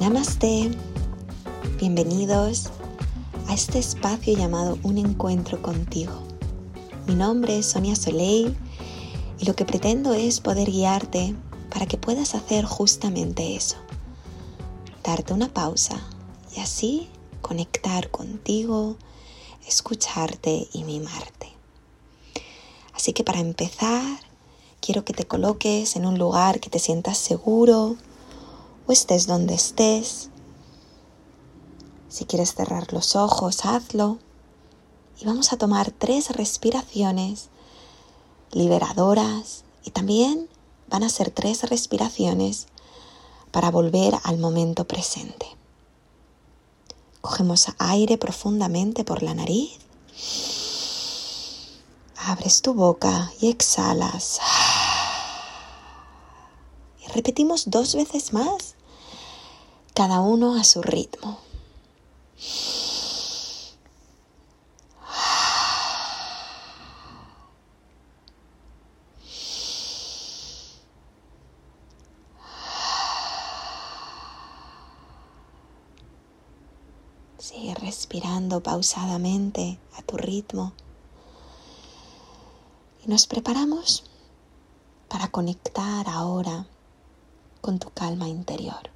Namaste, bienvenidos a este espacio llamado Un Encuentro contigo. Mi nombre es Sonia Soleil y lo que pretendo es poder guiarte para que puedas hacer justamente eso. Darte una pausa y así conectar contigo, escucharte y mimarte. Así que para empezar, quiero que te coloques en un lugar que te sientas seguro o estés donde estés. Si quieres cerrar los ojos, hazlo. Y vamos a tomar tres respiraciones liberadoras y también van a ser tres respiraciones para volver al momento presente. Cogemos aire profundamente por la nariz. Abres tu boca y exhalas. Y repetimos dos veces más, cada uno a su ritmo. Sigue respirando pausadamente a tu ritmo. Y nos preparamos para conectar ahora con tu calma interior.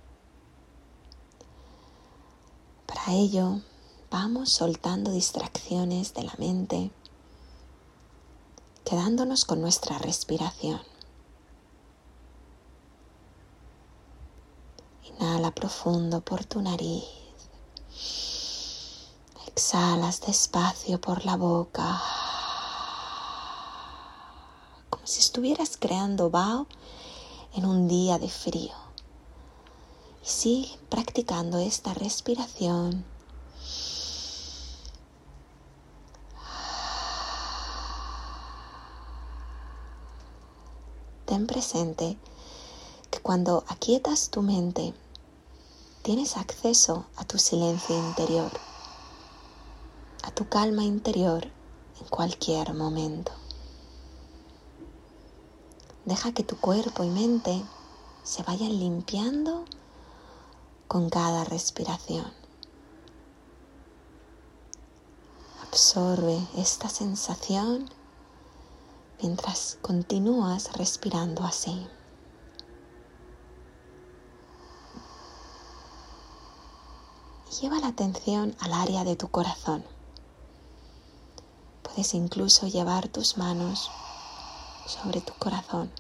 Para ello, vamos soltando distracciones de la mente, quedándonos con nuestra respiración. Inhala profundo por tu nariz. Exhalas despacio por la boca, como si estuvieras creando vaho en un día de frío. Y sigue practicando esta respiración. Ten presente que cuando aquietas tu mente, tienes acceso a tu silencio interior a tu calma interior en cualquier momento. Deja que tu cuerpo y mente se vayan limpiando con cada respiración. Absorbe esta sensación mientras continúas respirando así. Lleva la atención al área de tu corazón puedes incluso llevar tus manos sobre tu corazón.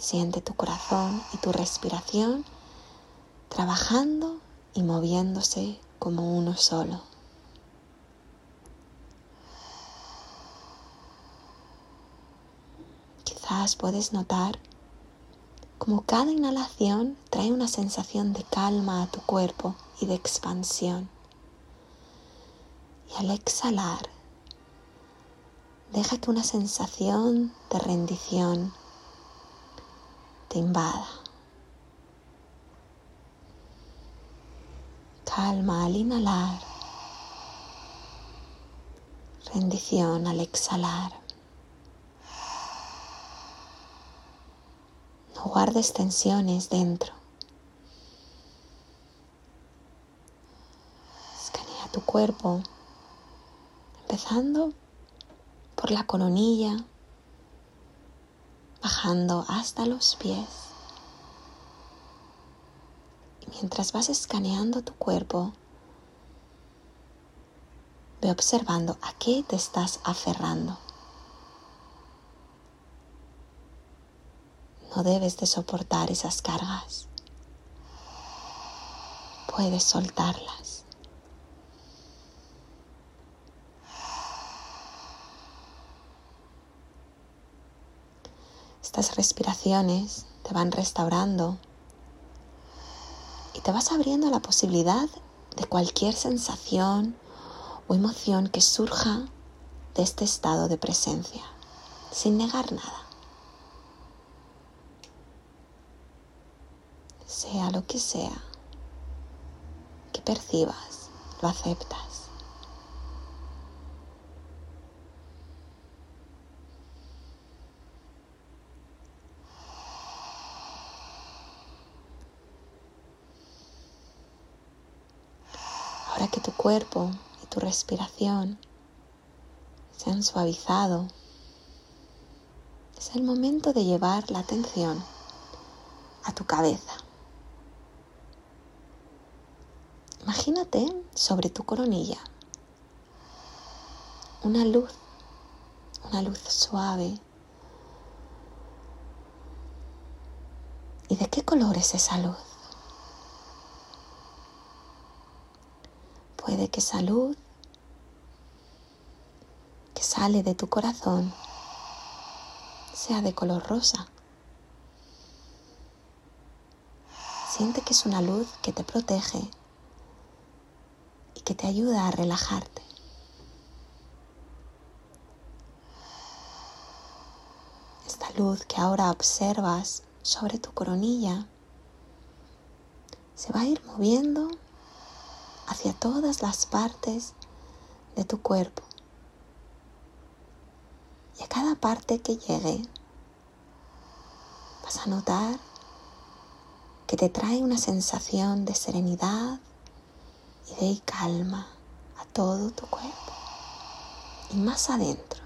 Siente tu corazón y tu respiración trabajando y moviéndose como uno solo. Quizás puedes notar como cada inhalación trae una sensación de calma a tu cuerpo y de expansión. Y al exhalar, deja que una sensación de rendición te invada. Calma al inhalar, rendición al exhalar. No guardes tensiones dentro. Escanea tu cuerpo empezando por la coronilla, bajando hasta los pies. Y mientras vas escaneando tu cuerpo, ve observando a qué te estás aferrando. No debes de soportar esas cargas. Puedes soltarlas. Respiraciones te van restaurando y te vas abriendo la posibilidad de cualquier sensación o emoción que surja de este estado de presencia, sin negar nada. Sea lo que sea que percibas, lo aceptas. Ahora que tu cuerpo y tu respiración se han suavizado, es el momento de llevar la atención a tu cabeza. Imagínate sobre tu coronilla una luz, una luz suave. ¿Y de qué color es esa luz? Puede que esa luz que sale de tu corazón sea de color rosa. Siente que es una luz que te protege y que te ayuda a relajarte. Esta luz que ahora observas sobre tu coronilla se va a ir moviendo hacia todas las partes de tu cuerpo. Y a cada parte que llegue vas a notar que te trae una sensación de serenidad y de calma a todo tu cuerpo y más adentro.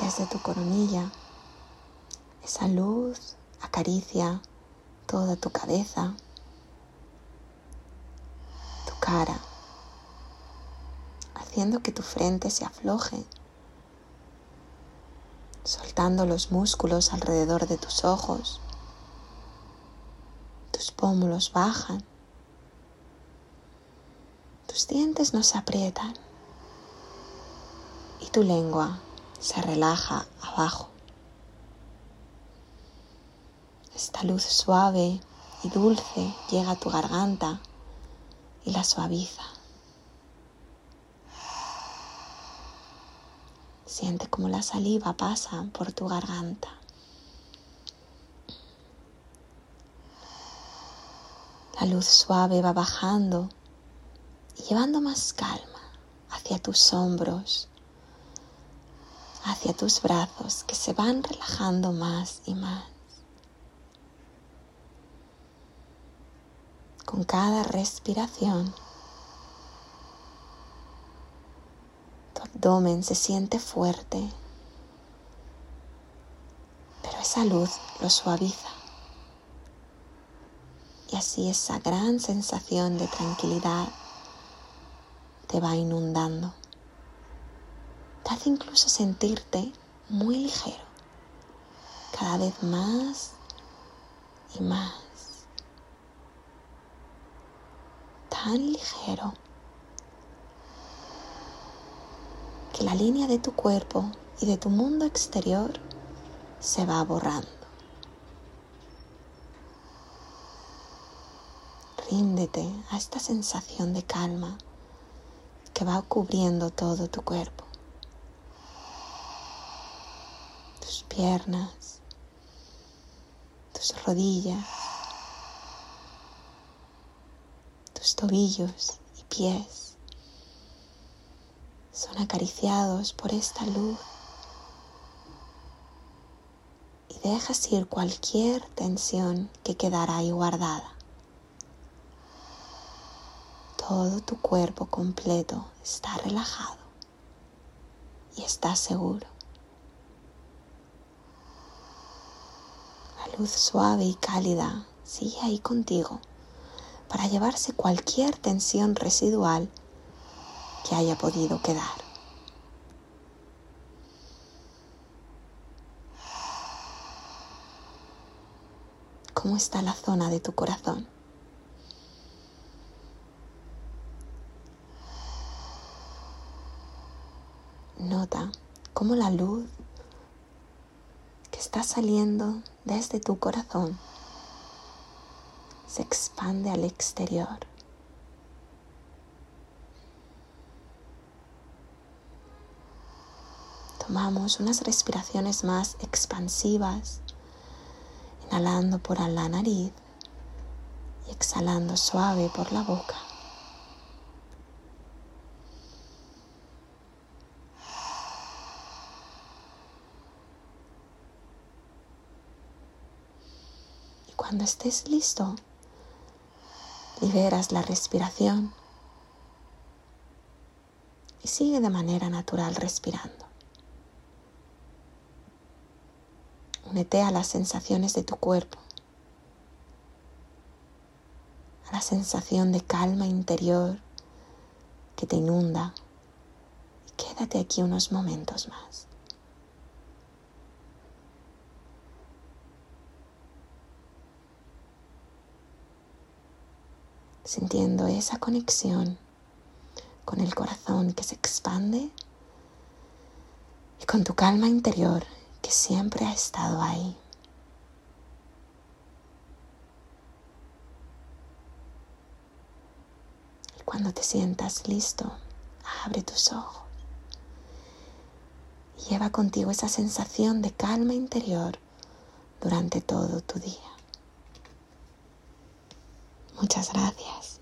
Desde tu coronilla, esa luz acaricia toda tu cabeza, cara, haciendo que tu frente se afloje soltando los músculos alrededor de tus ojos. Tus pómulos bajan. Tus dientes no se aprietan. Y tu lengua se relaja abajo. Esta luz suave y dulce llega a tu garganta y la suaviza. Siente como la saliva pasa por tu garganta. La luz suave va bajando y llevando más calma hacia tus hombros, hacia tus brazos que se van relajando más y más. Con cada respiración abdomen se siente fuerte, pero esa luz lo suaviza. Y así esa gran sensación de tranquilidad te va inundando. Te hace incluso sentirte muy ligero, cada vez más y más. Tan ligero que la línea de tu cuerpo y de tu mundo exterior se va borrando. Ríndete a esta sensación de calma que va cubriendo todo tu cuerpo. Tus piernas, tus rodillas, tobillos y pies son acariciados por esta luz y dejas ir cualquier tensión que quedará ahí guardada. Todo tu cuerpo completo está relajado y está seguro. La luz suave y cálida sigue ahí contigo para llevarse cualquier tensión residual que haya podido quedar. ¿Cómo está la zona de tu corazón? Nota cómo la luz que está saliendo desde tu corazón se expande al exterior. Tomamos unas respiraciones más expansivas, inhalando por la nariz y exhalando suave por la boca. Y cuando estés listo, Liberas la respiración y sigue de manera natural respirando. Únete a las sensaciones de tu cuerpo, a la sensación de calma interior que te inunda y quédate aquí unos momentos más. Sintiendo esa conexión con el corazón que se expande y con tu calma interior que siempre ha estado ahí. Y cuando te sientas listo, abre tus ojos y lleva contigo esa sensación de calma interior durante todo tu día. Muchas gracias.